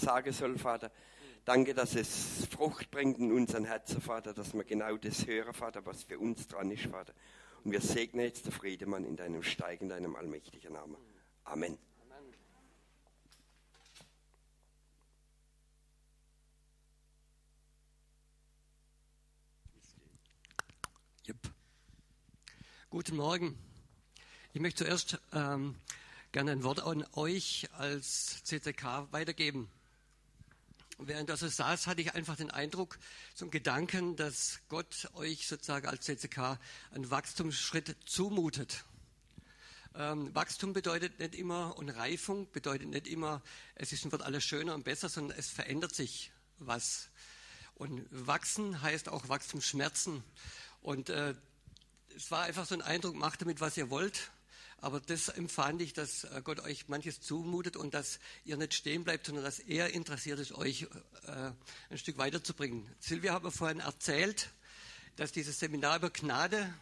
sagen soll, Vater. Danke, dass es Frucht bringt in unseren Herzen, Vater, dass wir genau das hören, Vater, was für uns dran ist, Vater. Und wir segnen jetzt der Friedemann in deinem Steig, in deinem allmächtigen Namen. Amen. Yep. Guten Morgen. Ich möchte zuerst ähm, gerne ein Wort an euch als CCK weitergeben. Während das so saß, hatte ich einfach den Eindruck, zum Gedanken, dass Gott euch sozusagen als CCK einen Wachstumsschritt zumutet. Ähm, Wachstum bedeutet nicht immer und Reifung bedeutet nicht immer, es ist, wird alles schöner und besser, sondern es verändert sich was. Und wachsen heißt auch Wachstumsschmerzen. Und äh, es war einfach so ein Eindruck, macht damit, was ihr wollt. Aber das empfand ich, dass äh, Gott euch manches zumutet und dass ihr nicht stehen bleibt, sondern dass er interessiert ist, euch äh, ein Stück weiterzubringen. Silvia hat mir vorhin erzählt, dass dieses Seminar über Gnade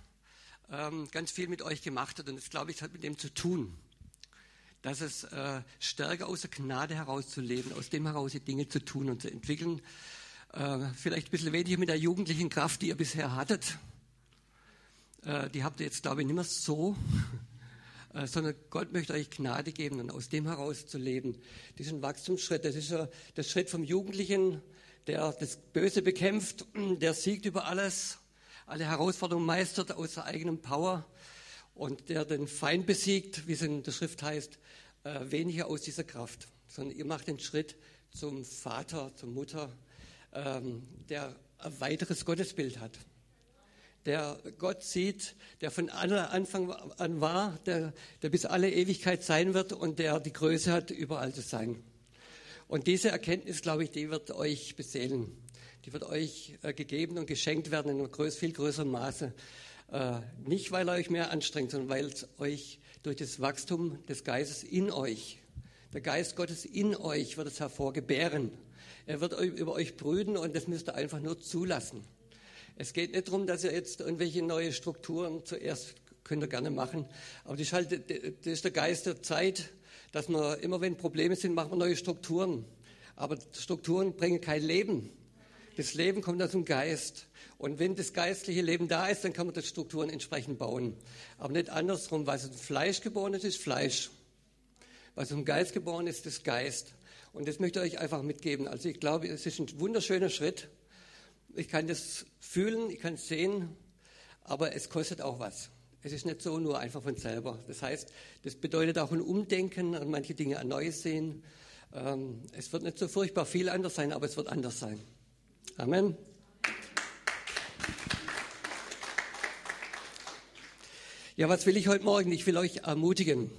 ähm, ganz viel mit euch gemacht hat. Und das, glaube ich, hat mit dem zu tun. Dass es äh, stärker aus der Gnade herauszuleben, aus dem heraus die Dinge zu tun und zu entwickeln. Äh, vielleicht ein bisschen weniger mit der jugendlichen Kraft, die ihr bisher hattet. Äh, die habt ihr jetzt, glaube ich, nicht mehr so. Äh, sondern Gott möchte euch Gnade geben und aus dem heraus zu leben. Diesen Wachstumsschritt, das ist ja der Schritt vom Jugendlichen, der das Böse bekämpft, der siegt über alles, alle Herausforderungen meistert aus der eigenen Power und der den Feind besiegt, wie es in der Schrift heißt, äh, weniger aus dieser Kraft, sondern ihr macht den Schritt zum Vater, zur Mutter, ähm, der ein weiteres Gottesbild hat der Gott sieht, der von Anfang an war, der, der bis alle Ewigkeit sein wird und der die Größe hat, überall zu sein. Und diese Erkenntnis, glaube ich, die wird euch beseelen. Die wird euch äh, gegeben und geschenkt werden in größ, viel größeren Maße. Äh, nicht, weil ihr euch mehr anstrengt, sondern weil es euch durch das Wachstum des Geistes in euch, der Geist Gottes in euch wird es hervorgebären. Er wird über euch brüten und das müsst ihr einfach nur zulassen. Es geht nicht darum, dass ihr jetzt irgendwelche neue Strukturen zuerst könnt ihr gerne machen, aber das ist halt das ist der Geist der Zeit, dass man immer, wenn Probleme sind, machen wir neue Strukturen. Aber Strukturen bringen kein Leben. Das Leben kommt aus dem Geist. Und wenn das geistliche Leben da ist, dann kann man die Strukturen entsprechend bauen. Aber nicht andersrum. Was im Fleisch geboren ist, ist Fleisch. Was im Geist geboren ist, ist Geist. Und das möchte ich euch einfach mitgeben. Also ich glaube, es ist ein wunderschöner Schritt. Ich kann das fühlen, ich kann es sehen, aber es kostet auch was. Es ist nicht so nur einfach von selber. Das heißt, das bedeutet auch ein Umdenken und manche Dinge erneut sehen. Ähm, es wird nicht so furchtbar viel anders sein, aber es wird anders sein. Amen. Ja, was will ich heute Morgen? Ich will euch ermutigen.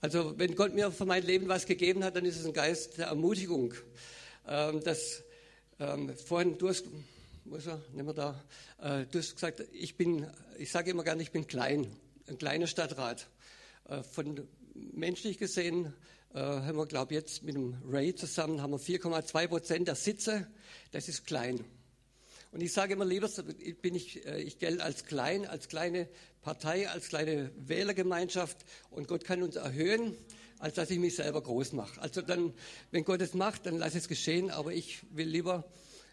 Also, wenn Gott mir für mein Leben was gegeben hat, dann ist es ein Geist der Ermutigung. Ähm, dass ähm, vorhin, du hast, ist er, nehmen da, äh, du hast gesagt, ich bin, ich sage immer gerne, ich bin klein, ein kleiner Stadtrat. Äh, von menschlich gesehen äh, haben wir, glaube ich, jetzt mit dem Ray zusammen haben wir 4,2 Prozent der Sitze. Das ist klein. Und ich sage immer lieber, bin ich, äh, ich gelte als klein, als kleine Partei, als kleine Wählergemeinschaft und Gott kann uns erhöhen als dass ich mich selber groß mache. Also dann, wenn Gott es macht, dann lass es geschehen, aber ich will lieber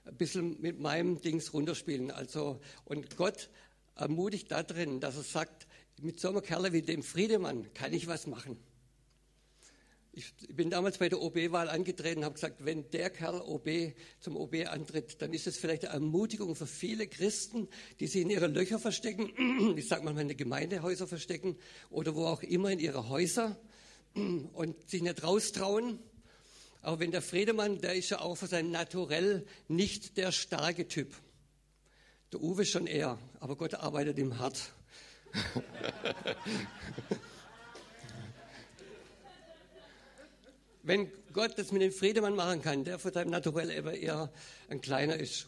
ein bisschen mit meinem Dings runterspielen. Also, und Gott ermutigt da drin, dass er sagt, mit so einem Kerl wie dem Friedemann kann ich was machen. Ich bin damals bei der OB-Wahl angetreten und habe gesagt, wenn der Kerl OB zum OB antritt, dann ist es vielleicht eine Ermutigung für viele Christen, die sich in ihre Löcher verstecken, ich sage mal in Gemeindehäuser verstecken oder wo auch immer in ihre Häuser und sich nicht raustrauen. Aber wenn der Friedemann, der ist ja auch für sein Naturell nicht der starke Typ. Der Uwe schon eher, aber Gott arbeitet ihm hart. wenn Gott das mit dem Friedemann machen kann, der von seinem Naturell eher ein kleiner ist,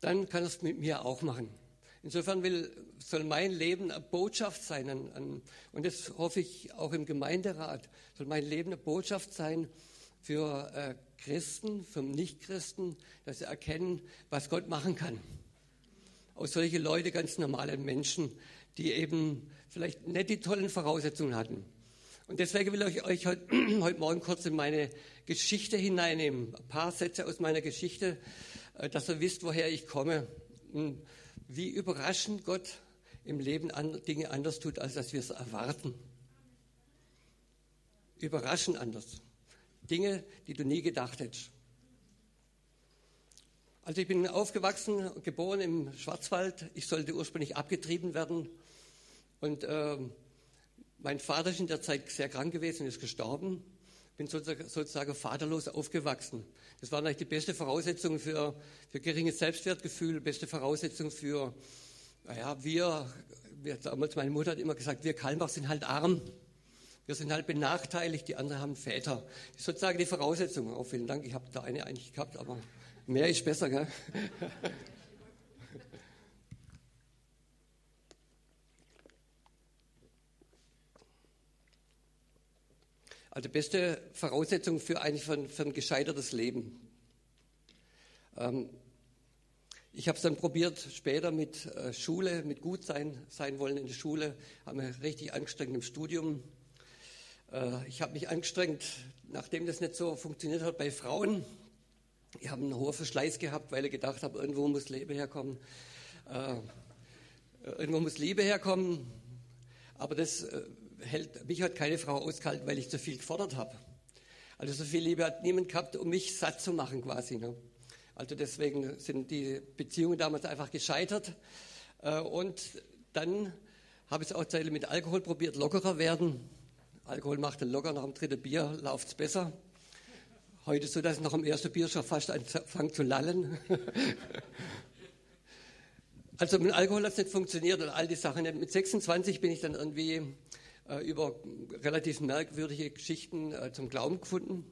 dann kann er es mit mir auch machen. Insofern will, soll mein Leben eine Botschaft sein, an, an, und das hoffe ich auch im Gemeinderat, soll mein Leben eine Botschaft sein für äh, Christen, für Nichtchristen, dass sie erkennen, was Gott machen kann. Aus solche Leute, ganz normalen Menschen, die eben vielleicht nicht die tollen Voraussetzungen hatten. Und deswegen will ich euch heute, heute Morgen kurz in meine Geschichte hineinnehmen. Ein paar Sätze aus meiner Geschichte, äh, dass ihr wisst, woher ich komme. Wie überraschend Gott im Leben Dinge anders tut, als dass wir es erwarten. Überraschend anders. Dinge, die du nie gedacht hättest. Also ich bin aufgewachsen, geboren im Schwarzwald. Ich sollte ursprünglich abgetrieben werden. Und äh, mein Vater ist in der Zeit sehr krank gewesen, ist gestorben. Bin sozusagen, vaterlos aufgewachsen. Das war eigentlich die beste Voraussetzung für, für geringes Selbstwertgefühl, beste Voraussetzung für, naja, wir, wir, damals meine Mutter hat immer gesagt, wir Kalmbach sind halt arm. Wir sind halt benachteiligt, die anderen haben Väter. Das ist sozusagen die Voraussetzung. Auch vielen Dank, ich habe da eine eigentlich gehabt, aber mehr ist besser, gell? Also beste Voraussetzung für eigentlich für ein, für ein gescheitertes Leben. Ähm, ich habe es dann probiert später mit äh, Schule, mit gut sein, sein wollen in der Schule, habe mich richtig angestrengt im Studium. Äh, ich habe mich angestrengt, nachdem das nicht so funktioniert hat bei Frauen. Ich habe einen hohen Verschleiß gehabt, weil ich gedacht habe, irgendwo muss Liebe herkommen. Äh, irgendwo muss Liebe herkommen. Aber das äh, hält, mich hat keine Frau ausgehalten, weil ich zu viel gefordert habe. Also so viel Liebe hat niemand gehabt, um mich satt zu machen quasi. Ne? Also deswegen sind die Beziehungen damals einfach gescheitert. Äh, und dann habe ich es auch mit Alkohol probiert, lockerer werden. Alkohol macht dann locker, nach dem dritten Bier läuft es besser. Heute so, dass nach dem ersten Bier schon fast anfangen zu lallen. also mit Alkohol hat es nicht funktioniert und all die Sachen. Mit 26 bin ich dann irgendwie äh, über relativ merkwürdige Geschichten äh, zum Glauben gefunden.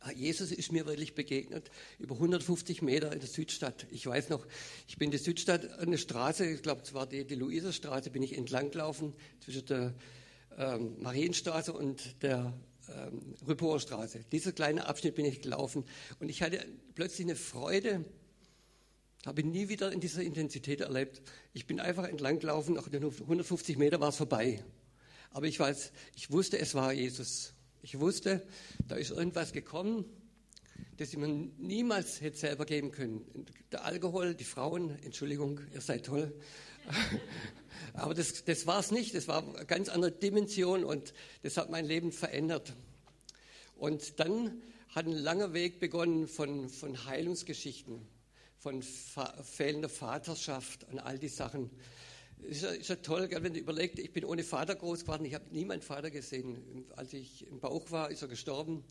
Ah, Jesus ist mir wirklich begegnet, über 150 Meter in der Südstadt. Ich weiß noch, ich bin in der Südstadt, eine Straße, ich glaube, es war die, die Luiserstraße, bin ich entlang gelaufen, zwischen der ähm, Marienstraße und der ähm, Rüppower Straße. Dieser kleine Abschnitt bin ich gelaufen und ich hatte plötzlich eine Freude, habe ich nie wieder in dieser Intensität erlebt. Ich bin einfach entlang gelaufen, nach den 150 Meter war es vorbei. Aber ich weiß, ich wusste, es war Jesus. Ich wusste, da ist irgendwas gekommen, das ich mir niemals hätte selber geben können. Der Alkohol, die Frauen, Entschuldigung, ihr seid toll. Aber das, das war es nicht. Das war eine ganz andere Dimension und das hat mein Leben verändert. Und dann hat ein langer Weg begonnen von, von Heilungsgeschichten, von fehlender Vaterschaft und all die Sachen. Ist ja, ist ja toll, wenn du überlegst, ich bin ohne Vater groß geworden, ich habe nie meinen Vater gesehen. Als ich im Bauch war, ist er gestorben.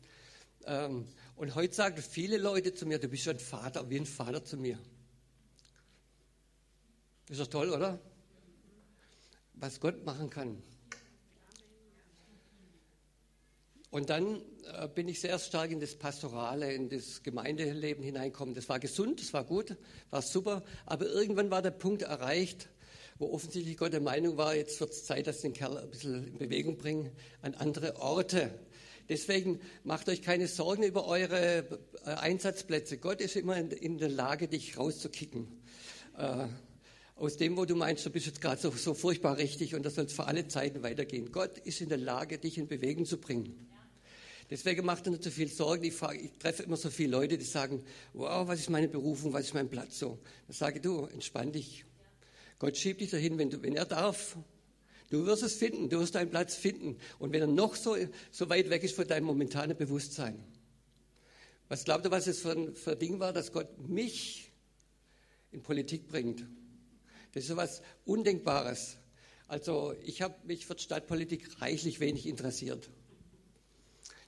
Ähm, und heute sagen viele Leute zu mir, du bist ein Vater, wie ein Vater zu mir. Ist doch toll, oder? Was Gott machen kann. Und dann äh, bin ich sehr stark in das Pastorale, in das Gemeindeleben hineingekommen. Das war gesund, das war gut, war super. Aber irgendwann war der Punkt erreicht, wo offensichtlich Gott der Meinung war, jetzt wird es Zeit, dass den Kerl ein bisschen in Bewegung bringen an andere Orte. Deswegen macht euch keine Sorgen über eure äh, Einsatzplätze. Gott ist immer in, der Lage, dich rauszukicken. Äh, aus dem, wo du meinst, du bist jetzt gerade so, so, furchtbar richtig und das soll für alle Zeiten weitergehen. Gott ist in der Lage, dich in Bewegung zu bringen. Deswegen macht er nicht so viel Sorgen. Ich, frage, ich treffe immer so viele Leute, die sagen, wow, was ist meine Berufung, was ist mein Platz so. Dann sage du, entspann dich. Gott schiebt dich dahin, wenn, du, wenn er darf. Du wirst es finden, du wirst deinen Platz finden. Und wenn er noch so, so weit weg ist von deinem momentanen Bewusstsein. Was glaubt ihr, was es für ein, für ein Ding war, dass Gott mich in Politik bringt? Das ist so etwas Undenkbares. Also ich habe mich für Stadtpolitik reichlich wenig interessiert.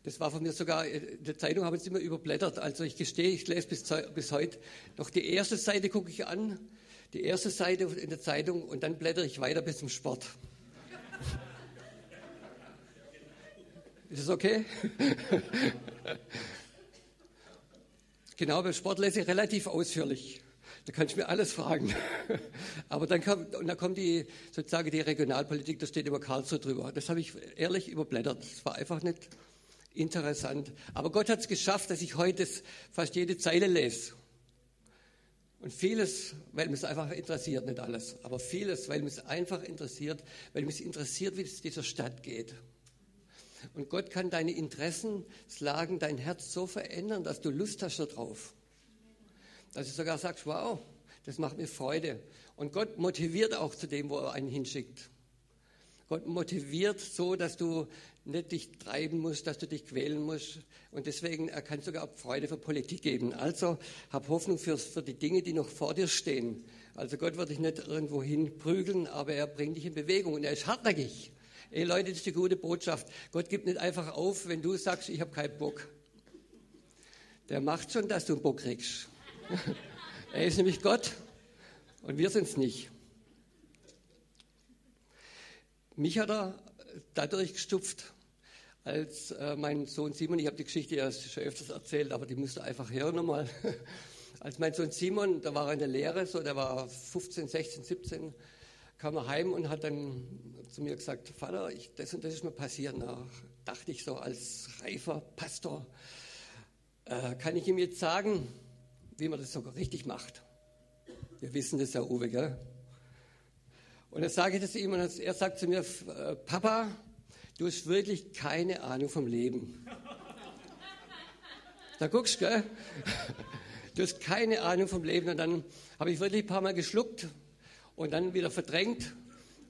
Das war von mir sogar, in der Zeitung habe ich es immer überblättert. Also ich gestehe, ich lese bis, bis heute noch die erste Seite gucke ich an die erste Seite in der Zeitung und dann blättere ich weiter bis zum Sport. Ist das okay? genau, beim Sport lese ich relativ ausführlich. Da kann ich mir alles fragen. Aber dann, kam, und dann kommt die, sozusagen die Regionalpolitik, da steht immer Karlsruhe drüber. Das habe ich ehrlich überblättert. Das war einfach nicht interessant. Aber Gott hat es geschafft, dass ich heute fast jede Zeile lese. Und vieles, weil mich einfach interessiert, nicht alles, aber vieles, weil mich einfach interessiert, weil mich interessiert, wie es dieser Stadt geht. Und Gott kann deine Interessenslagen, dein Herz so verändern, dass du Lust hast darauf. Dass du sogar sagst, wow, das macht mir Freude. Und Gott motiviert auch zu dem, wo er einen hinschickt. Gott motiviert so, dass du nicht dich treiben musst, dass du dich quälen musst. Und deswegen, er kann sogar auch Freude für Politik geben. Also hab Hoffnung für, für die Dinge, die noch vor dir stehen. Also Gott wird dich nicht irgendwo hin prügeln, aber er bringt dich in Bewegung und er ist hartnäckig. Ey Leute, das ist die gute Botschaft. Gott gibt nicht einfach auf, wenn du sagst, ich habe keinen Bock. Der macht schon, dass du einen Bock kriegst. er ist nämlich Gott und wir sind es nicht. Mich hat er dadurch gestupft, als äh, mein Sohn Simon, ich habe die Geschichte ja schon öfters erzählt, aber die müsst ihr einfach hören nochmal. Als mein Sohn Simon, da war er in der Lehre, so, der war 15, 16, 17, kam er heim und hat dann zu mir gesagt, Vater, ich, das und das ist mir passiert. Da dachte ich so als reifer Pastor, äh, kann ich ihm jetzt sagen, wie man das sogar richtig macht. Wir wissen das ja, Uwe, gell? Und dann sage ich das ihm und er sagt zu mir, äh, Papa, du hast wirklich keine Ahnung vom Leben. Da guckst du, gell? Du hast keine Ahnung vom Leben. Und dann habe ich wirklich ein paar Mal geschluckt und dann wieder verdrängt.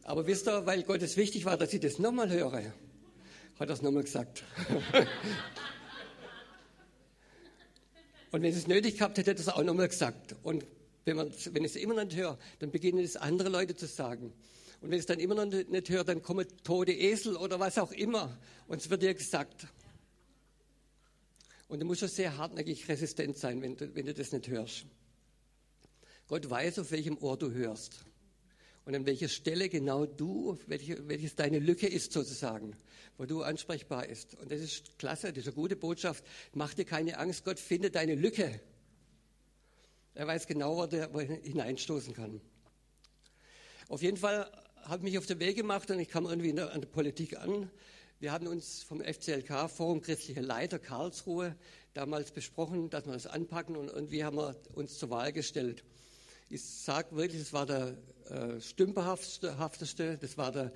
Aber wisst ihr, weil Gott es wichtig war, dass ich das nochmal höre, hat er es nochmal gesagt. und wenn es nötig gehabt hätte, hätte er es auch nochmal gesagt. Und wenn, man, wenn ich es immer noch nicht höre, dann beginnen es andere Leute zu sagen. Und wenn ich es dann immer noch nicht höre, dann kommen tote Esel oder was auch immer. Und es wird dir gesagt. Und du musst schon sehr hartnäckig resistent sein, wenn du, wenn du das nicht hörst. Gott weiß, auf welchem Ohr du hörst. Und an welcher Stelle genau du, welche, welches deine Lücke ist sozusagen, wo du ansprechbar ist. Und das ist klasse, das ist eine gute Botschaft. Mach dir keine Angst, Gott findet deine Lücke. Er weiß genau, wo er, hineinstoßen kann. Auf jeden Fall habe ich mich auf den Weg gemacht und ich kam irgendwie der, an der Politik an. Wir haben uns vom FCLK, Forum Christliche Leiter Karlsruhe, damals besprochen, dass wir das anpacken und irgendwie haben wir uns zur Wahl gestellt. Ich sage wirklich, das war der äh, stümperhafteste, das war der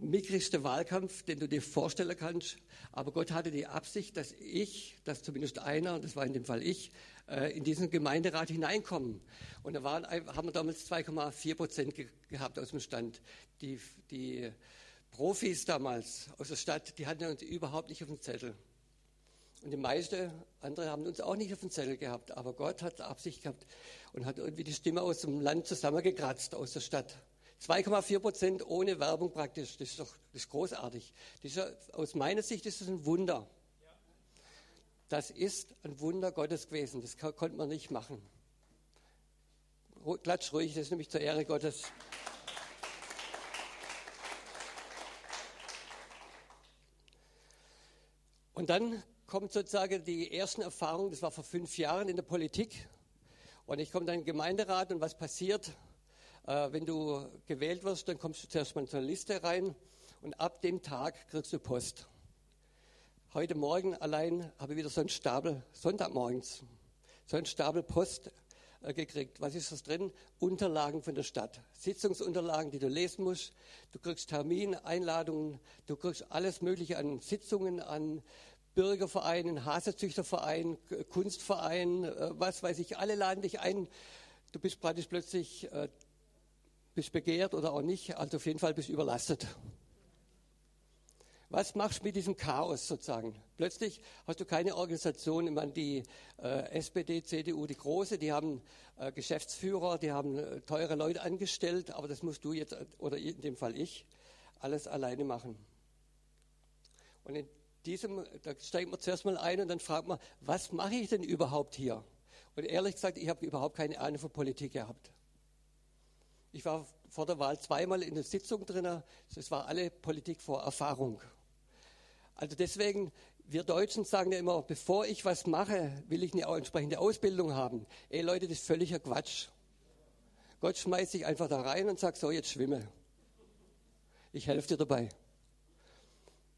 mickrigste Wahlkampf, den du dir vorstellen kannst. Aber Gott hatte die Absicht, dass ich, dass zumindest einer, das war in dem Fall ich, äh, in diesen Gemeinderat hineinkommen. Und da waren, haben wir damals 2,4 Prozent ge gehabt aus dem Stand. Die, die Profis damals aus der Stadt, die hatten uns überhaupt nicht auf dem Zettel. Und die meisten andere haben uns auch nicht auf dem Zettel gehabt. Aber Gott hat Absicht gehabt und hat irgendwie die Stimme aus dem Land zusammengekratzt, aus der Stadt. 2,4 Prozent ohne Werbung praktisch. Das ist doch das ist großartig. Das ist, aus meiner Sicht ist das ein Wunder. Das ist ein Wunder Gottes gewesen. Das konnte man nicht machen. Klatsch ruhig, das ist nämlich zur Ehre Gottes. Und dann kommt sozusagen die ersten Erfahrungen, das war vor fünf Jahren in der Politik. Und ich komme dann in den Gemeinderat und was passiert? Äh, wenn du gewählt wirst, dann kommst du zuerst mal in so eine Liste rein und ab dem Tag kriegst du Post. Heute Morgen allein habe ich wieder so einen Stapel, Sonntagmorgens, so einen Stapel Post äh, gekriegt. Was ist das drin? Unterlagen von der Stadt. Sitzungsunterlagen, die du lesen musst. Du kriegst Termine, Einladungen, du kriegst alles Mögliche an Sitzungen, an Bürgervereinen, Hasezüchtervereinen, Kunstvereinen, äh, was weiß ich. Alle laden dich ein. Du bist praktisch plötzlich, bist begehrt oder auch nicht. Also auf jeden Fall bist überlastet. Was machst du mit diesem Chaos sozusagen? Plötzlich hast du keine Organisation, ich meine, die äh, SPD, CDU, die große, die haben äh, Geschäftsführer, die haben äh, teure Leute angestellt, aber das musst du jetzt, oder in dem Fall ich, alles alleine machen. Und in diesem, da steigt man zuerst mal ein und dann fragt man, was mache ich denn überhaupt hier? Und ehrlich gesagt, ich habe überhaupt keine Ahnung von Politik gehabt. Ich war vor der Wahl zweimal in der Sitzung drin, es war alle Politik vor Erfahrung. Also deswegen, wir Deutschen sagen ja immer, bevor ich was mache, will ich eine entsprechende Ausbildung haben. Ey Leute, das ist völliger Quatsch. Gott schmeißt sich einfach da rein und sagt, so, jetzt schwimme. Ich helfe dir dabei.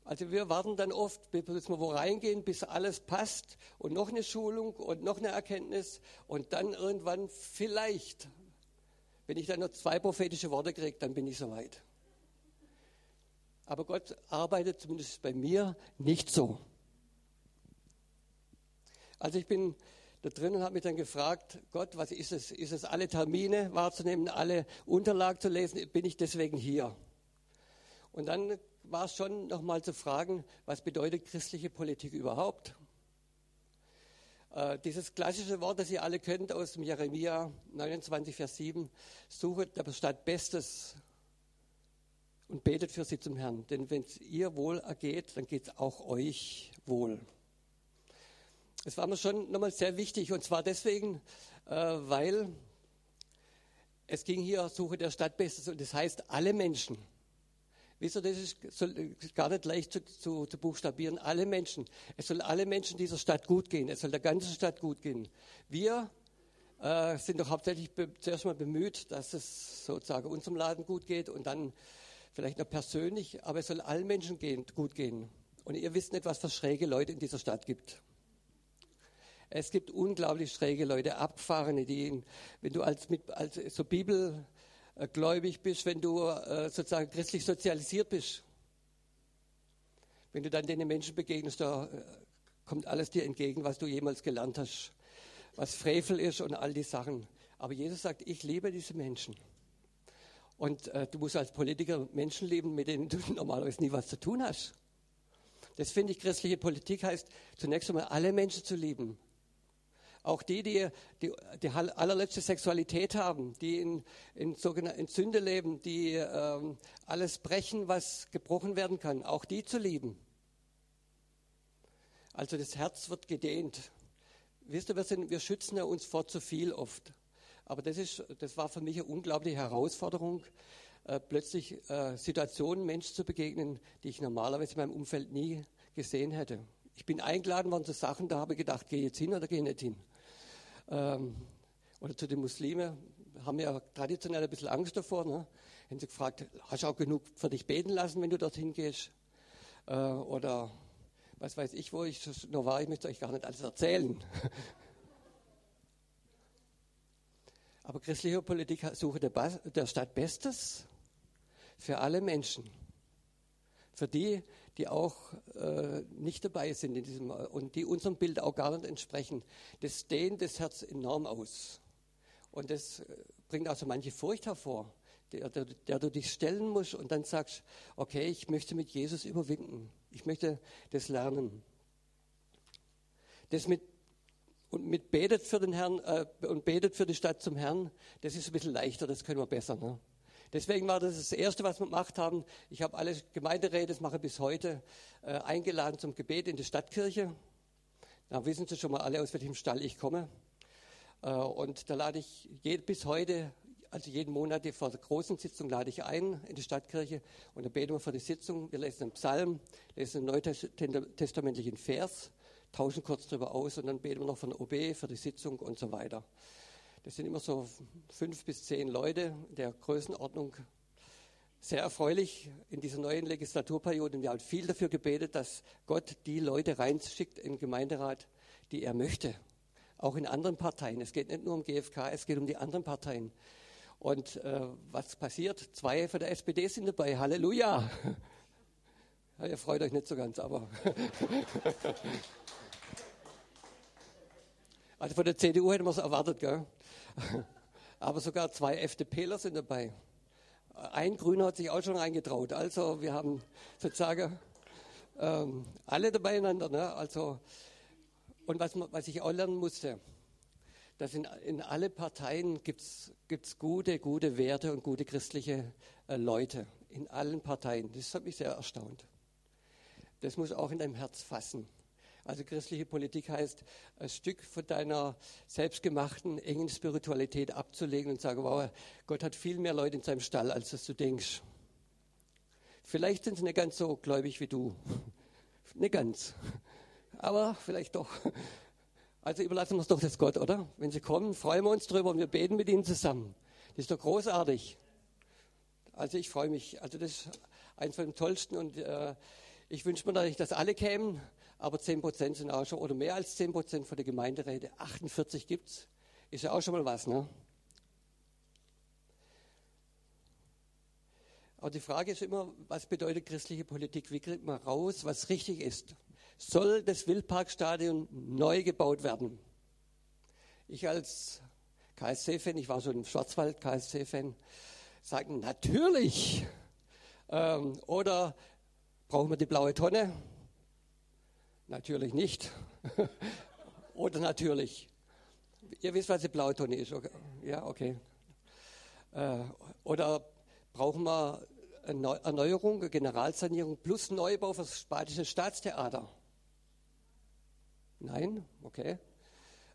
Also wir warten dann oft, bis wir wo reingehen, bis alles passt und noch eine Schulung und noch eine Erkenntnis und dann irgendwann vielleicht, wenn ich dann noch zwei prophetische Worte kriege, dann bin ich soweit. Aber Gott arbeitet zumindest bei mir nicht so. Also ich bin da drin und habe mich dann gefragt, Gott, was ist es? Ist es alle Termine wahrzunehmen, alle Unterlagen zu lesen? Bin ich deswegen hier? Und dann war es schon nochmal zu fragen, was bedeutet christliche Politik überhaupt? Äh, dieses klassische Wort, das ihr alle kennt aus dem Jeremia 29, Vers 7, suchet der Stadt Bestes und betet für sie zum Herrn. Denn wenn es ihr wohl ergeht, dann geht es auch euch wohl. Das war mir schon nochmal sehr wichtig und zwar deswegen, äh, weil es ging hier Suche der Stadt Bestes und das heißt alle Menschen. Wisst ihr, das ist, soll, gar nicht leicht zu, zu, zu, buchstabieren. Alle Menschen. Es soll alle Menschen dieser Stadt gut gehen. Es soll der ganzen Stadt gut gehen. Wir äh, sind doch hauptsächlich zuerst mal bemüht, dass es sozusagen unserem Laden gut geht und dann vielleicht noch persönlich. Aber es soll allen Menschen gehen, gut gehen. Und ihr wisst nicht, was für schräge Leute in dieser Stadt gibt. Es gibt unglaublich schräge Leute, Abgefahrene, die, wenn du als, mit, als so bibelgläubig bist, wenn du äh, sozusagen christlich sozialisiert bist, wenn du dann den Menschen begegnest, da äh, kommt alles dir entgegen, was du jemals gelernt hast, was Frevel ist und all die Sachen. Aber Jesus sagt, ich liebe diese Menschen. Und äh, du musst als Politiker Menschen lieben, mit denen du normalerweise nie was zu tun hast. Das finde ich, christliche Politik heißt, zunächst einmal alle Menschen zu lieben. Auch die, die die, die allerletzte Sexualität haben, die in, in, in Sünde leben, die ähm, alles brechen, was gebrochen werden kann, auch die zu lieben. Also das Herz wird gedehnt. Wisst ihr, wir, sind, wir schützen ja uns vor zu viel oft. Aber das, ist, das war für mich eine unglaubliche Herausforderung, äh, plötzlich äh, Situationen Menschen zu begegnen, die ich normalerweise in meinem Umfeld nie gesehen hätte. Ich bin eingeladen worden zu Sachen, da habe ich gedacht, gehe jetzt hin oder gehe nicht hin ähm, oder zu den Muslimen, haben ja traditionell ein bisschen Angst davor. Ne? Haben sie gefragt, hast du auch genug für dich beten lassen, wenn du dorthin gehst? Äh, oder was weiß ich, wo ich noch war, ich möchte euch gar nicht alles erzählen. Aber christliche Politik sucht der, der Stadt Bestes für alle Menschen. Für die, die auch äh, nicht dabei sind in diesem und die unserem Bild auch gar nicht entsprechen. Das dehnt das Herz enorm aus. Und das äh, bringt also manche Furcht hervor, der, der, der, du dich stellen musst und dann sagst, okay, ich möchte mit Jesus überwinden. Ich möchte das lernen. Das mit und mit betet für den Herrn äh, und betet für die Stadt zum Herrn, das ist ein bisschen leichter, das können wir besser. Ne? Deswegen war das das Erste, was wir gemacht haben. Ich habe alle Gemeinderäte, das mache ich bis heute, äh, eingeladen zum Gebet in die Stadtkirche. Da wissen Sie schon mal alle, aus welchem Stall ich komme. Äh, und da lade ich je, bis heute, also jeden Monat vor der großen Sitzung, lade ich ein in die Stadtkirche und da beten wir für die Sitzung. Wir lesen einen Psalm, lesen einen neutestamentlichen Vers, tauschen kurz darüber aus und dann beten wir noch von OB für die Sitzung und so weiter. Das sind immer so fünf bis zehn Leute der Größenordnung. Sehr erfreulich in dieser neuen Legislaturperiode. Wir haben viel dafür gebetet, dass Gott die Leute reinschickt im Gemeinderat, die er möchte. Auch in anderen Parteien. Es geht nicht nur um GfK, es geht um die anderen Parteien. Und äh, was passiert? Zwei von der SPD sind dabei. Halleluja! Ja, ihr freut euch nicht so ganz, aber. also von der CDU hätten wir es erwartet, gell? Aber sogar zwei FDPler sind dabei. Ein Grüner hat sich auch schon reingetraut. Also wir haben sozusagen ähm, alle dabei einander. Ne? Also, und was, was ich auch lernen musste, dass in, in alle Parteien gibt es gute, gute Werte und gute christliche äh, Leute. In allen Parteien. Das hat mich sehr erstaunt. Das muss auch in deinem Herz fassen. Also christliche Politik heißt, ein Stück von deiner selbstgemachten, engen Spiritualität abzulegen und sagen, wow, Gott hat viel mehr Leute in seinem Stall, als dass du denkst. Vielleicht sind sie nicht ganz so gläubig wie du. Nicht ganz. Aber vielleicht doch. Also überlassen wir es doch das Gott, oder? Wenn sie kommen, freuen wir uns drüber und wir beten mit ihnen zusammen. Das ist doch großartig. Also ich freue mich. Also das ist eins von den tollsten und äh, ich wünsche mir natürlich, dass alle kämen aber 10 Prozent sind auch schon, oder mehr als 10 Prozent von der Gemeinderäte, 48% gibt es, ist ja auch schon mal was, ne? Aber die Frage ist immer, was bedeutet christliche Politik? Wie kriegt man raus, was richtig ist? Soll das Wildparkstadion neu gebaut werden? Ich als KSC-Fan, ich war so ein Schwarzwald-KSC-Fan, sage natürlich. Ähm, oder brauchen wir die blaue Tonne? Natürlich nicht. oder natürlich. Ihr wisst, was die blaue Tonne ist. Okay. Ja, okay. Äh, oder brauchen wir eine Erneuerung, eine Generalsanierung plus Neubau für das Spanische Staatstheater? Nein? Okay.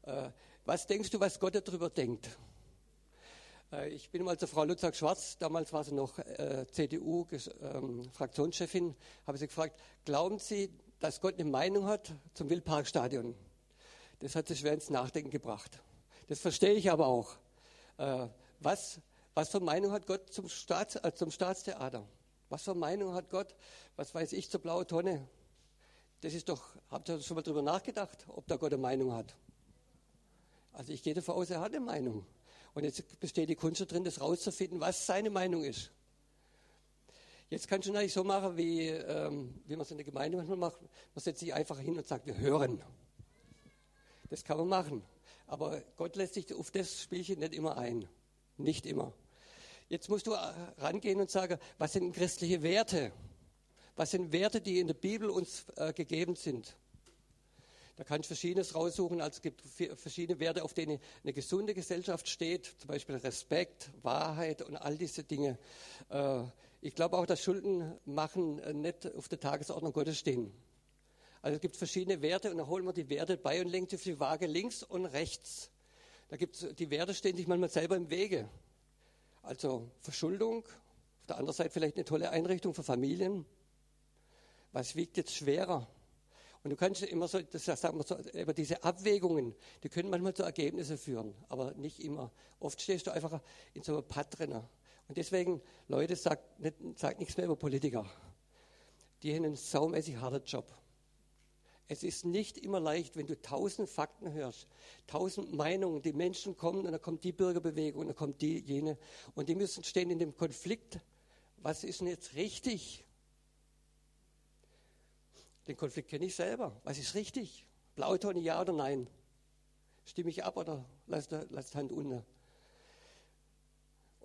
Äh, was denkst du, was Gott darüber denkt? Äh, ich bin mal zur Frau Lutzak-Schwarz, damals war sie noch CDU-Fraktionschefin, ähm, habe sie gefragt, glauben Sie, dass Gott eine Meinung hat zum Wildparkstadion? Das hat sie schwer ins Nachdenken gebracht. Das verstehe ich aber auch. Äh, was was für Meinung hat Gott zum, Staats, äh, zum Staatstheater? Was für Meinung hat Gott, was weiß ich, zur blauen Tonne? Das ist doch, habt ihr schon mal drüber nachgedacht, ob da Gott eine Meinung hat? Also ich gehe davon aus, er hat eine Meinung. Und jetzt besteht die Kunst darin, das rauszufinden, was seine Meinung ist. Jetzt kannst du natürlich so machen, wie, ähm, wie man es in der Gemeinde manchmal macht. Man setzt sich einfach hin und sagt, wir hören. Das kann man machen. Aber Gott lässt sich auf das Spielchen nicht immer ein. Nicht immer. Jetzt musst du äh, rangehen und sagen, was sind christliche Werte? Was sind Werte, die in der Bibel uns äh, gegeben sind? Da kann ich Verschiedenes raussuchen. Also es gibt verschiedene Werte, auf denen eine gesunde Gesellschaft steht, zum Beispiel Respekt, Wahrheit und all diese Dinge. Äh, ich glaube auch, dass Schulden machen äh, nicht auf der Tagesordnung Gottes stehen. Also es gibt verschiedene Werte und dann holen wir die Werte bei und legen sie auf die Waage links und rechts. Da gibt's, die Werte stehen sich manchmal selber im Wege. Also Verschuldung, auf der anderen Seite vielleicht eine tolle Einrichtung für Familien. Was wiegt jetzt schwerer? Und du kannst immer so, das sagen wir so, über diese Abwägungen, die können manchmal zu Ergebnissen führen, aber nicht immer. Oft stehst du einfach in so einem Pad drin. Und deswegen, Leute, sagt, nicht, sagt nichts mehr über Politiker. Die haben einen saumäßig harten Job. Es ist nicht immer leicht, wenn du tausend Fakten hörst, tausend Meinungen, die Menschen kommen und dann kommt die Bürgerbewegung und dann kommt die, jene. Und die müssen stehen in dem Konflikt. Was ist denn jetzt richtig? Den Konflikt kenne ich selber. Was ist richtig? Blautonne, ja oder nein? Stimme ich ab oder lass, lass Hand unten?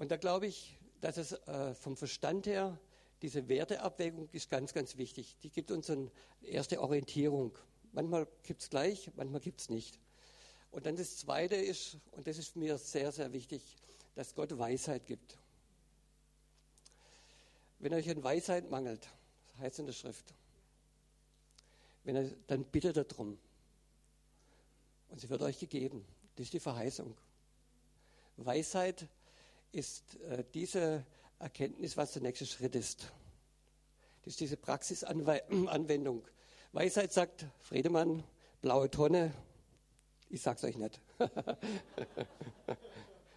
Und da glaube ich, dass es äh, vom Verstand her diese Werteabwägung ist ganz, ganz wichtig. Die gibt uns eine erste Orientierung. Manchmal gibt es gleich, manchmal gibt es nicht. Und dann das Zweite ist, und das ist mir sehr, sehr wichtig, dass Gott Weisheit gibt. Wenn euch an Weisheit mangelt, das heißt in der Schrift, wenn er, dann bittet er darum. Und sie wird euch gegeben. Das ist die Verheißung. Weisheit ist äh, diese Erkenntnis, was der nächste Schritt ist. Das ist diese Praxisanwendung. Weisheit sagt, Friedemann, blaue Tonne, ich sag's euch nicht.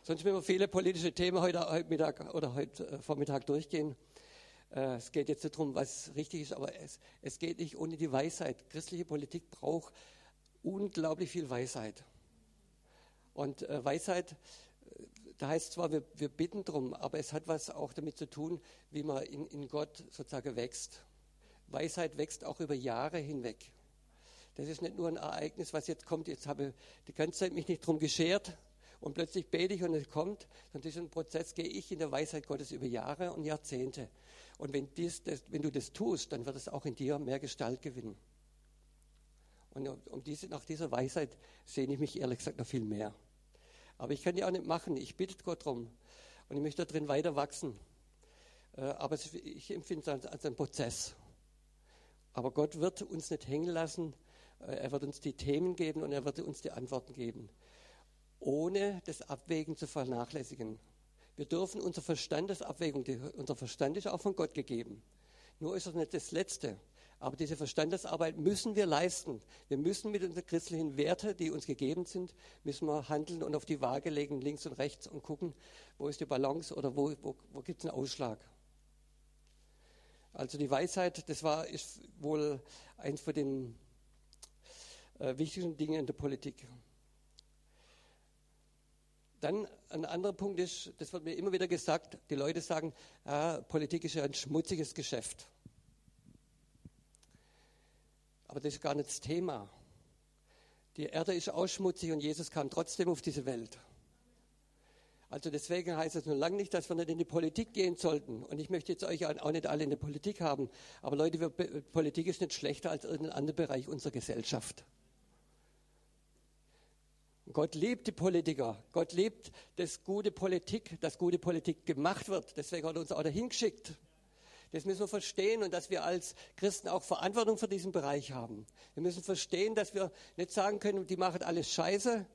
Sonst müssen wir viele politische Themen heute, heute Mittag oder heute äh, Vormittag durchgehen. Äh, es geht jetzt nicht darum, was richtig ist, aber es, es geht nicht ohne die Weisheit. Christliche Politik braucht unglaublich viel Weisheit. Und äh, Weisheit da heißt zwar, wir, wir bitten drum, aber es hat was auch damit zu tun, wie man in, in Gott sozusagen wächst. Weisheit wächst auch über Jahre hinweg. Das ist nicht nur ein Ereignis, was jetzt kommt. Jetzt habe ich die ganze Zeit mich nicht drum geschert und plötzlich bete ich und es kommt. Und diesen Prozess gehe ich in der Weisheit Gottes über Jahre und Jahrzehnte. Und wenn, dies, das, wenn du das tust, dann wird es auch in dir mehr Gestalt gewinnen. Und um diese, nach dieser Weisheit sehne ich mich ehrlich gesagt noch viel mehr. Aber ich kann die auch nicht machen. Ich bitte Gott drum. Und ich möchte darin weiter wachsen. Äh, aber ich empfinde es als einen Prozess. Aber Gott wird uns nicht hängen lassen. Äh, er wird uns die Themen geben und er wird uns die Antworten geben. Ohne das Abwägen zu vernachlässigen. Wir dürfen unser Verstandesabwägung, unser Verstand ist auch von Gott gegeben. Nur ist es nicht das Letzte. Aber diese Verstandesarbeit müssen wir leisten. Wir müssen mit unseren christlichen Werten, die uns gegeben sind, müssen wir handeln und auf die Waage legen, links und rechts und gucken, wo ist die Balance oder wo, wo, wo gibt es einen Ausschlag. Also die Weisheit, das war, ist wohl eins von den äh, wichtigsten Dingen in der Politik. Dann ein anderer Punkt ist, das wird mir immer wieder gesagt, die Leute sagen, ah, Politik ist ja ein schmutziges Geschäft. Aber das ist gar nicht das Thema. Die Erde ist auch schmutzig und Jesus kam trotzdem auf diese Welt. Also deswegen heißt es nur lange nicht, dass wir nicht in die Politik gehen sollten. Und ich möchte jetzt euch auch nicht alle in der Politik haben. Aber Leute, Politik ist nicht schlechter als irgendein anderer Bereich unserer Gesellschaft. Gott liebt die Politiker. Gott liebt das gute Politik, dass gute Politik gemacht wird. Deswegen hat er uns auch dahin geschickt. Das müssen wir verstehen und dass wir als Christen auch Verantwortung für diesen Bereich haben. Wir müssen verstehen, dass wir nicht sagen können, die machen alles scheiße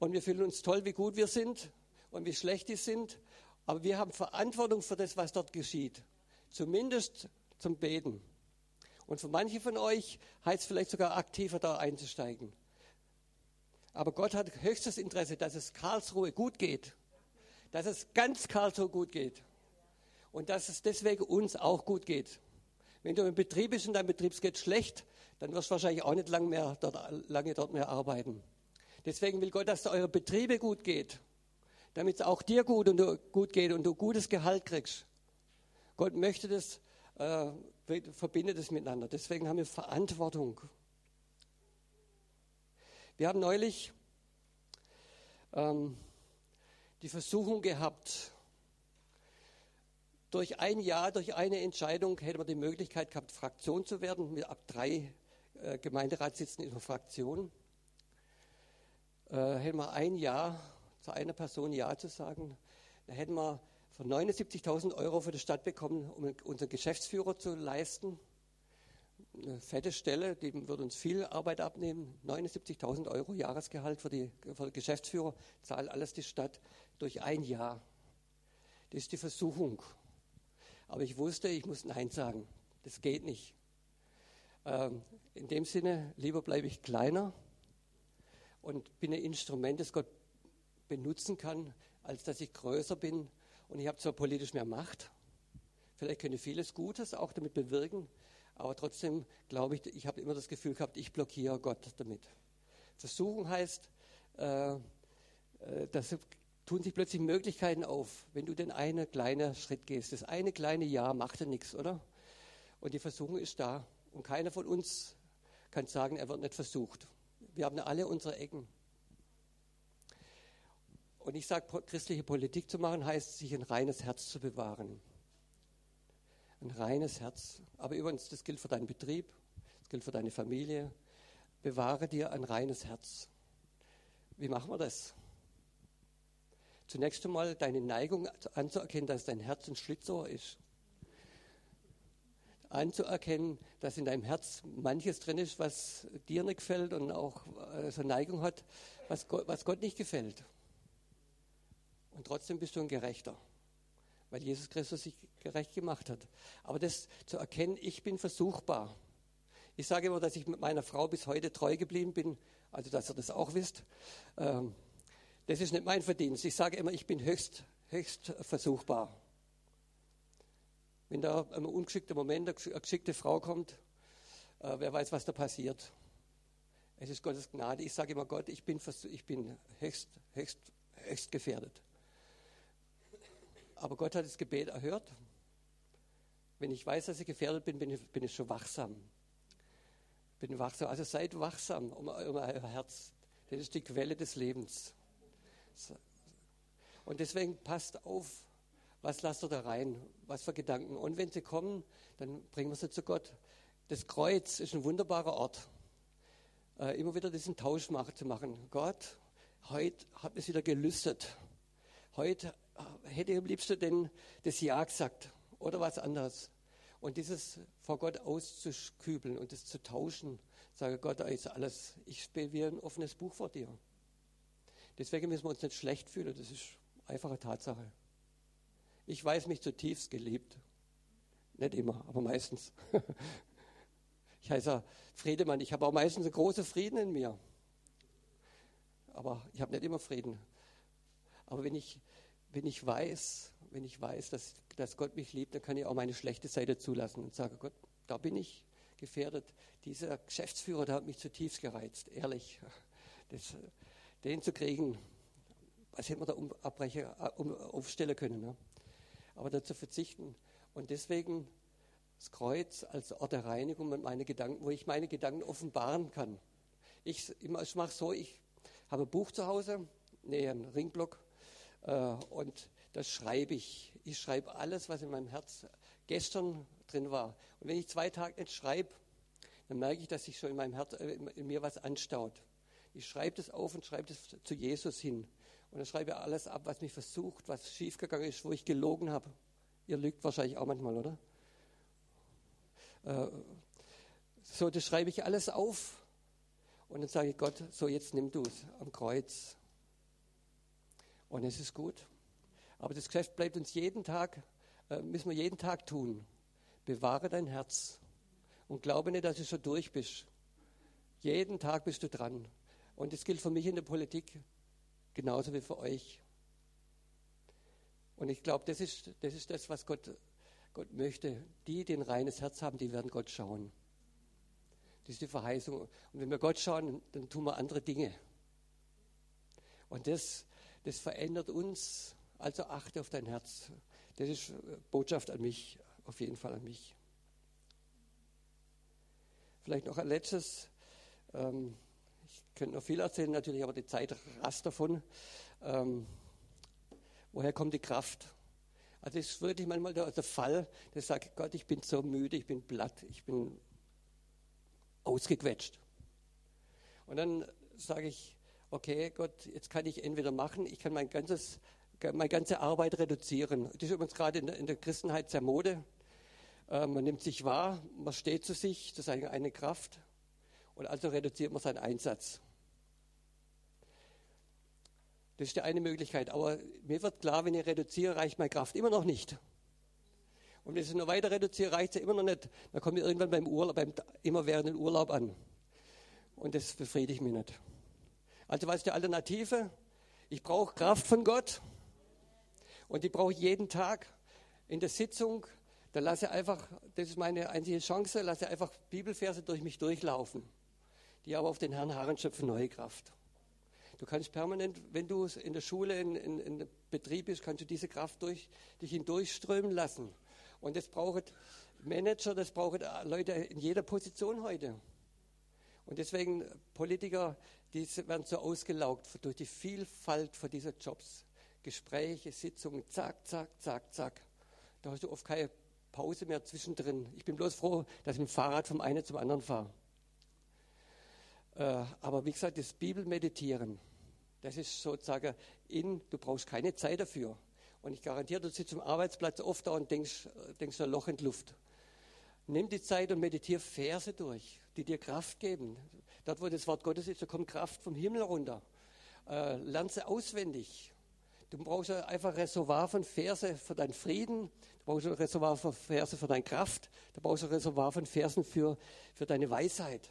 und wir fühlen uns toll, wie gut wir sind und wie schlecht die sind. Aber wir haben Verantwortung für das, was dort geschieht. Zumindest zum Beten. Und für manche von euch heißt es vielleicht sogar aktiver da einzusteigen. Aber Gott hat höchstes Interesse, dass es Karlsruhe gut geht. Dass es ganz Karlsruhe gut geht und dass es deswegen uns auch gut geht. Wenn du im Betrieb bist und dein Betrieb geht schlecht, dann wirst du wahrscheinlich auch nicht lange, mehr dort, lange dort mehr arbeiten. Deswegen will Gott, dass es eure Betriebe gut geht, damit es auch dir gut, und du, gut geht und du gutes Gehalt kriegst. Gott möchte das, äh, verbindet es miteinander. Deswegen haben wir Verantwortung. Wir haben neulich ähm, die Versuchung gehabt, durch ein Jahr, durch eine Entscheidung hätte man die Möglichkeit gehabt, Fraktion zu werden. Mit ab drei äh, Gemeinderatssitzen in der Fraktion. Äh, hätten wir ein Jahr zu einer Person Ja zu sagen, dann hätten wir von 79.000 Euro für die Stadt bekommen, um unseren Geschäftsführer zu leisten. Eine fette Stelle, die würde uns viel Arbeit abnehmen. 79.000 Euro Jahresgehalt für die, für die Geschäftsführer, zahlt alles die Stadt durch ein Jahr. Das ist die Versuchung. Aber ich wusste, ich muss Nein sagen. Das geht nicht. Ähm, in dem Sinne, lieber bleibe ich kleiner und bin ein Instrument, das Gott benutzen kann, als dass ich größer bin. Und ich habe zwar politisch mehr Macht, vielleicht könnte vieles Gutes auch damit bewirken, aber trotzdem glaube ich, ich habe immer das Gefühl gehabt, ich blockiere Gott damit. Versuchen heißt, äh, äh dass tun sich plötzlich Möglichkeiten auf, wenn du den einen kleinen Schritt gehst. Das eine kleine Jahr macht ja nichts, oder? Und die Versuchung ist da. Und keiner von uns kann sagen, er wird nicht versucht. Wir haben alle unsere Ecken. Und ich sage, christliche Politik zu machen, heißt, sich ein reines Herz zu bewahren. Ein reines Herz. Aber übrigens, das gilt für deinen Betrieb, das gilt für deine Familie. Bewahre dir ein reines Herz. Wie machen wir das? Zunächst einmal deine Neigung anzuerkennen, dass dein Herz ein Schlitzohr ist. Anzuerkennen, dass in deinem Herz manches drin ist, was dir nicht gefällt und auch äh, so eine Neigung hat, was Gott, was Gott nicht gefällt. Und trotzdem bist du ein Gerechter, weil Jesus Christus sich gerecht gemacht hat. Aber das zu erkennen, ich bin versuchbar. Ich sage immer, dass ich mit meiner Frau bis heute treu geblieben bin, also dass ihr das auch wisst. Ähm, das ist nicht mein Verdienst. Ich sage immer, ich bin höchst, höchst versuchbar. Wenn da ein ungeschickter Moment, eine geschickte Frau kommt, äh, wer weiß, was da passiert. Es ist Gottes Gnade. Ich sage immer, Gott, ich bin, ich bin höchst, höchst, höchst gefährdet. Aber Gott hat das Gebet erhört. Wenn ich weiß, dass ich gefährdet bin, bin ich, bin ich schon wachsam. Bin wachsam. Also seid wachsam um, um euer Herz. Das ist die Quelle des Lebens. Und deswegen passt auf, was lasst ihr da rein, was für Gedanken. Und wenn sie kommen, dann bringen wir sie zu Gott. Das Kreuz ist ein wunderbarer Ort, äh, immer wieder diesen Tausch zu machen. Gott, heute hat es wieder gelüstet. Heute äh, hätte ich am liebsten denn das Ja gesagt oder was anderes. Und dieses vor Gott auszukübeln und das zu tauschen, sage Gott, da ist alles, ich spiele wie ein offenes Buch vor dir. Deswegen müssen wir uns nicht schlecht fühlen, das ist einfache Tatsache. Ich weiß mich zutiefst geliebt. Nicht immer, aber meistens. Ich heiße Friedemann, ich habe auch meistens einen großen Frieden in mir. Aber ich habe nicht immer Frieden. Aber wenn ich, wenn ich weiß, wenn ich weiß, dass, dass Gott mich liebt, dann kann ich auch meine schlechte Seite zulassen und sage, Gott, da bin ich gefährdet. Dieser Geschäftsführer, der hat mich zutiefst gereizt, ehrlich. Das, den zu kriegen, was hätte man da abbrechen, äh, aufstellen können. Ne? Aber dazu verzichten. Und deswegen das Kreuz als Ort der Reinigung und meine Gedanken, wo ich meine Gedanken offenbaren kann. Ich, ich mache so, ich habe ein Buch zu Hause, nee, einen Ringblock, äh, und das schreibe ich. Ich schreibe alles, was in meinem Herz gestern drin war. Und wenn ich zwei Tage nicht schreibe, dann merke ich, dass sich schon in meinem Herz, äh, in mir was anstaut. Ich schreibe das auf und schreibe das zu Jesus hin. Und dann schreibe ich alles ab, was mich versucht, was schiefgegangen ist, wo ich gelogen habe. Ihr lügt wahrscheinlich auch manchmal, oder? Äh, so, das schreibe ich alles auf. Und dann sage ich Gott, so jetzt nimm du es am Kreuz. Und es ist gut. Aber das Geschäft bleibt uns jeden Tag, äh, müssen wir jeden Tag tun. Bewahre dein Herz und glaube nicht, dass du schon durch bist. Jeden Tag bist du dran. Und das gilt für mich in der Politik genauso wie für euch. Und ich glaube, das ist, das ist das, was Gott, Gott möchte. Die, die ein reines Herz haben, die werden Gott schauen. Das ist die Verheißung. Und wenn wir Gott schauen, dann tun wir andere Dinge. Und das, das verändert uns. Also achte auf dein Herz. Das ist Botschaft an mich, auf jeden Fall an mich. Vielleicht noch ein letztes. Ähm, ich könnte noch viel erzählen, natürlich, aber die Zeit rast davon. Ähm, woher kommt die Kraft? Also es ist wirklich manchmal der, der Fall, der sagt, Gott, ich bin so müde, ich bin platt, ich bin ausgequetscht. Und dann sage ich, okay, Gott, jetzt kann ich entweder machen, ich kann mein ganzes, meine ganze Arbeit reduzieren. Das ist übrigens gerade in der, in der Christenheit sehr Mode. Äh, man nimmt sich wahr, man steht zu sich, das ist eine Kraft. Und also reduziert man seinen Einsatz. Das ist die eine Möglichkeit. Aber mir wird klar, wenn ich reduziere, reicht meine Kraft immer noch nicht. Und wenn ich es noch weiter reduziere, reicht es ja immer noch nicht. Dann komme ich irgendwann beim Urlaub, beim immer während dem Urlaub an. Und das befriedigt mich nicht. Also was ist die Alternative? Ich brauche Kraft von Gott. Und die brauche ich jeden Tag in der Sitzung, dann lasse einfach, das ist meine einzige Chance, lasse einfach Bibelverse durch mich durchlaufen, die aber auf den Herrn harren schöpfen neue Kraft. Du kannst permanent, wenn du in der Schule, in, in, in Betrieb bist, kannst du diese Kraft durch dich hindurchströmen lassen. Und das braucht Manager, das braucht Leute in jeder Position heute. Und deswegen Politiker, die werden so ausgelaugt durch die Vielfalt von diesen Jobs. Gespräche, Sitzungen, zack, zack, zack, zack. Da hast du oft keine Pause mehr zwischendrin. Ich bin bloß froh, dass ich mit dem Fahrrad vom einen zum anderen fahre. Äh, aber wie gesagt, das Bibelmeditieren, das ist sozusagen in, du brauchst keine Zeit dafür. Und ich garantiere, du sitzt am Arbeitsplatz oft da und denkst, äh, denkst ein Loch in die Luft. Nimm die Zeit und meditiere Verse durch, die dir Kraft geben. Dort, wo das Wort Gottes ist, da kommt Kraft vom Himmel runter. Äh, lern sie auswendig. Du brauchst einfach ein Reservoir von Verse für deinen Frieden, du brauchst ein Reservoir von Verse für deine Kraft, du brauchst ein Reservoir von Versen für, für deine Weisheit,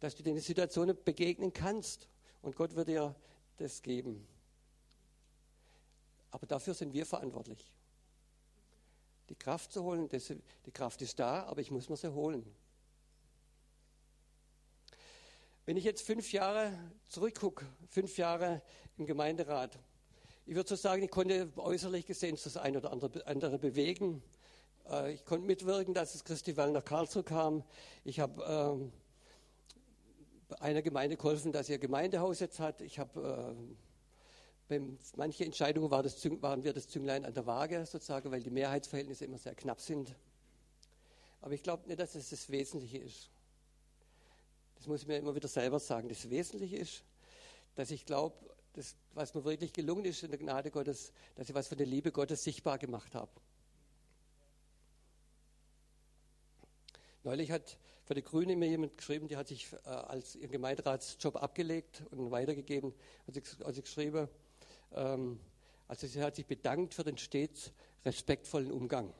dass du den Situationen begegnen kannst. Und Gott wird dir das geben. Aber dafür sind wir verantwortlich. Die Kraft zu holen, das, die Kraft ist da, aber ich muss mir sie holen. Wenn ich jetzt fünf Jahre zurückgucke, fünf Jahre im Gemeinderat, ich würde so sagen, ich konnte äußerlich gesehen das eine oder andere bewegen. Äh, ich konnte mitwirken, dass das Christival nach Karlsruhe kam. Ich habe ähm, einer Gemeinde geholfen, dass ihr Gemeindehaus jetzt hat. Ich habe äh, bei manchen Entscheidungen war das, waren wir das Zünglein an der Waage sozusagen, weil die Mehrheitsverhältnisse immer sehr knapp sind. Aber ich glaube nicht, dass es das Wesentliche ist. Das muss ich mir immer wieder selber sagen. Das Wesentliche ist, dass ich glaube, das, was mir wirklich gelungen ist in der Gnade Gottes, dass ich was von der Liebe Gottes sichtbar gemacht habe. Neulich hat für die Grünen mir jemand geschrieben, die hat sich äh, als ihren Gemeinderatsjob abgelegt und weitergegeben, hat sie, hat sie geschrieben, ähm, also sie hat sich bedankt für den stets respektvollen Umgang.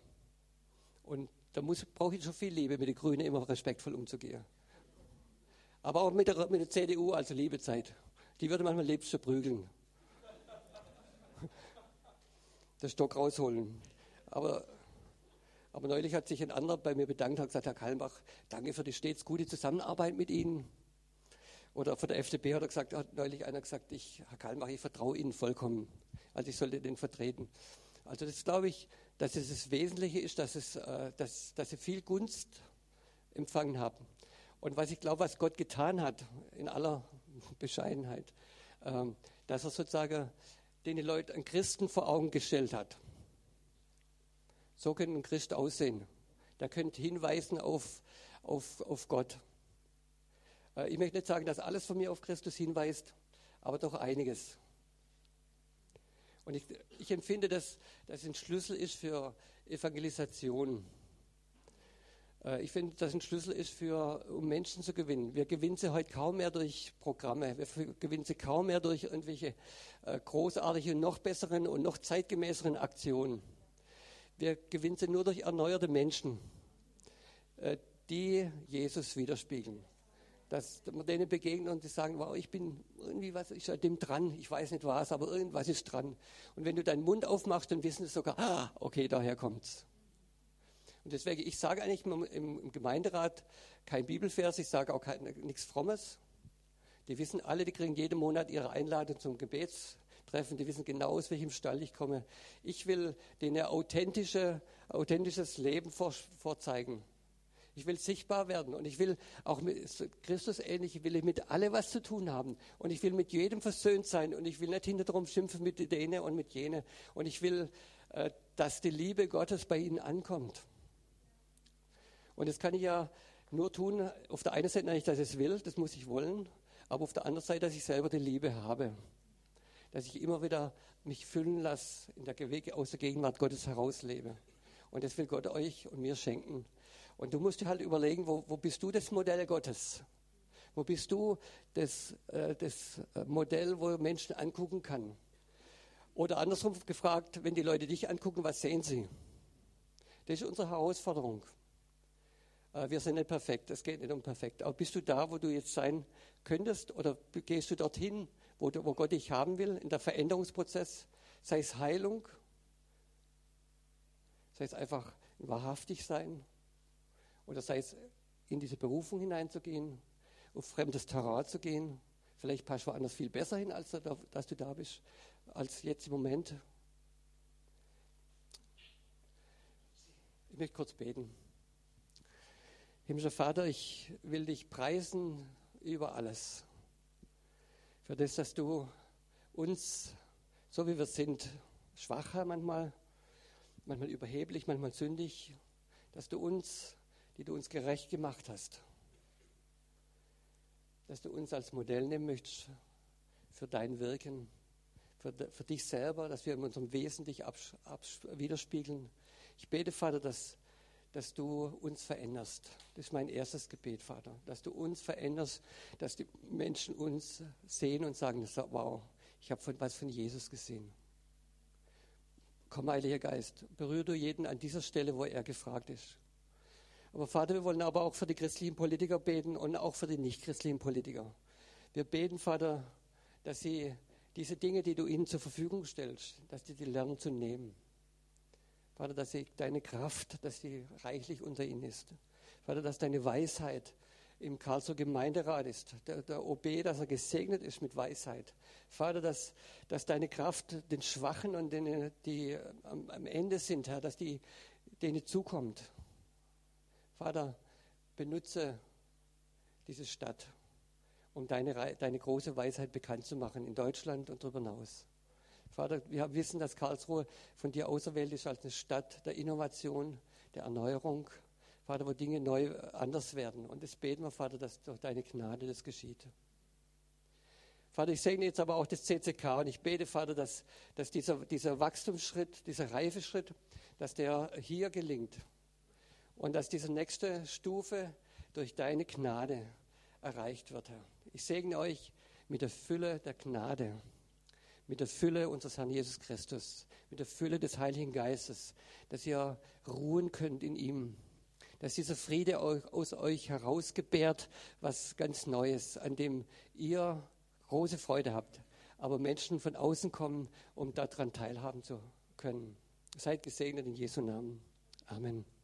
Und da brauche ich schon viel Liebe, mit den Grünen immer respektvoll umzugehen. Aber auch mit der, mit der CDU, also Liebezeit. Die würde manchmal lebst verprügeln. Den Stock rausholen. Aber, aber neulich hat sich ein anderer bei mir bedankt und gesagt, Herr Kalmbach, danke für die stets gute Zusammenarbeit mit Ihnen. Oder von der FDP hat er gesagt, hat neulich einer gesagt, ich, Herr Kalmach, ich vertraue Ihnen vollkommen. Also ich sollte den vertreten. Also das glaube ich, dass es das Wesentliche ist, dass, es, äh, dass, dass sie viel Gunst empfangen haben. Und was ich glaube, was Gott getan hat, in aller Bescheidenheit, ähm, dass er sozusagen den Leuten einen Christen vor Augen gestellt hat. So könnte ein Christ aussehen. Der könnte hinweisen auf, auf, auf Gott. Äh, ich möchte nicht sagen, dass alles von mir auf Christus hinweist, aber doch einiges. Und ich, ich empfinde, dass das ein Schlüssel ist für Evangelisation. Äh, ich finde, dass ein Schlüssel ist, für, um Menschen zu gewinnen. Wir gewinnen sie heute kaum mehr durch Programme. Wir gewinnen sie kaum mehr durch irgendwelche äh, großartigen, noch besseren und noch zeitgemäßeren Aktionen. Wir gewinnen sie nur durch erneuerte Menschen, die Jesus widerspiegeln dass man denen begegnet und die sagen, wow, ich bin irgendwie was ist an dem dran, ich weiß nicht was, aber irgendwas ist dran. Und wenn du deinen Mund aufmachst, dann wissen sie sogar, ah, okay, daher kommt's. Und deswegen, ich sage eigentlich im, Gemeinderat kein Bibelvers, ich sage auch nichts Frommes. Die wissen alle, die kriegen jeden Monat ihre Einladung zum Gebetstreffen, die wissen genau, aus welchem Stall ich komme. Ich will denen authentische, authentisches Leben vorzeigen. Ich will sichtbar werden und ich will auch mit Christus ähnlich, will ich mit alle was zu tun haben und ich will mit jedem versöhnt sein und ich will nicht hinterher schimpfen mit denen und mit jenen und ich will, äh, dass die Liebe Gottes bei ihnen ankommt. Und das kann ich ja nur tun, auf der einen Seite nicht, dass ich es will, das muss ich wollen, aber auf der anderen Seite, dass ich selber die Liebe habe. Dass ich immer wieder mich füllen lasse, in der aus der Gegenwart Gottes herauslebe. Und das will Gott euch und mir schenken. Und du musst dir halt überlegen, wo, wo bist du das Modell Gottes? Wo bist du das, äh, das äh, Modell, wo Menschen angucken kann? Oder andersrum gefragt, wenn die Leute dich angucken, was sehen sie? Das ist unsere Herausforderung. Äh, wir sind nicht perfekt, es geht nicht um perfekt. Aber bist du da, wo du jetzt sein könntest? Oder gehst du dorthin, wo, wo Gott dich haben will, in der Veränderungsprozess? Sei es Heilung, sei es einfach wahrhaftig sein, oder sei es in diese Berufung hineinzugehen, auf fremdes Terrain zu gehen. Vielleicht passt woanders viel besser hin, als du, dass du da bist, als jetzt im Moment. Ich möchte kurz beten. Himmlischer Vater, ich will dich preisen über alles. Für das, dass du uns, so wie wir sind, schwacher manchmal, manchmal überheblich, manchmal sündig, dass du uns die du uns gerecht gemacht hast. Dass du uns als Modell nehmen möchtest für dein Wirken, für, für dich selber, dass wir in unserem Wesen dich abs, abs, widerspiegeln. Ich bete, Vater, dass, dass du uns veränderst. Das ist mein erstes Gebet, Vater. Dass du uns veränderst, dass die Menschen uns sehen und sagen, wow, ich habe was von Jesus gesehen. Komm, Heiliger Geist, berühre du jeden an dieser Stelle, wo er gefragt ist. Aber Vater, wir wollen aber auch für die christlichen Politiker beten und auch für die nichtchristlichen Politiker. Wir beten, Vater, dass sie diese Dinge, die du ihnen zur Verfügung stellst, dass sie die lernen zu nehmen. Vater, dass sie deine Kraft, dass sie reichlich unter ihnen ist. Vater, dass deine Weisheit im Karlsruher Gemeinderat ist, der, der, OB, dass er gesegnet ist mit Weisheit. Vater, dass, dass deine Kraft den Schwachen und denen, die am, am Ende sind, Herr, dass die denen zukommt. Vater, benutze diese Stadt, um deine, deine große Weisheit bekannt zu machen in Deutschland und darüber hinaus. Vater, wir wissen, dass Karlsruhe von dir auserwählt ist als eine Stadt der Innovation, der Erneuerung. Vater, wo Dinge neu anders werden. Und das beten wir, Vater, dass durch deine Gnade das geschieht. Vater, ich segne jetzt aber auch das CCK und ich bete, Vater, dass, dass dieser, dieser Wachstumsschritt, dieser Reifeschritt, dass der hier gelingt und dass diese nächste Stufe durch deine Gnade erreicht wird, Herr. Ich segne euch mit der Fülle der Gnade, mit der Fülle unseres Herrn Jesus Christus, mit der Fülle des Heiligen Geistes, dass ihr ruhen könnt in ihm, dass dieser Friede aus euch herausgebärt, was ganz Neues, an dem ihr große Freude habt, aber Menschen von außen kommen, um daran teilhaben zu können. Seid gesegnet in Jesu Namen. Amen.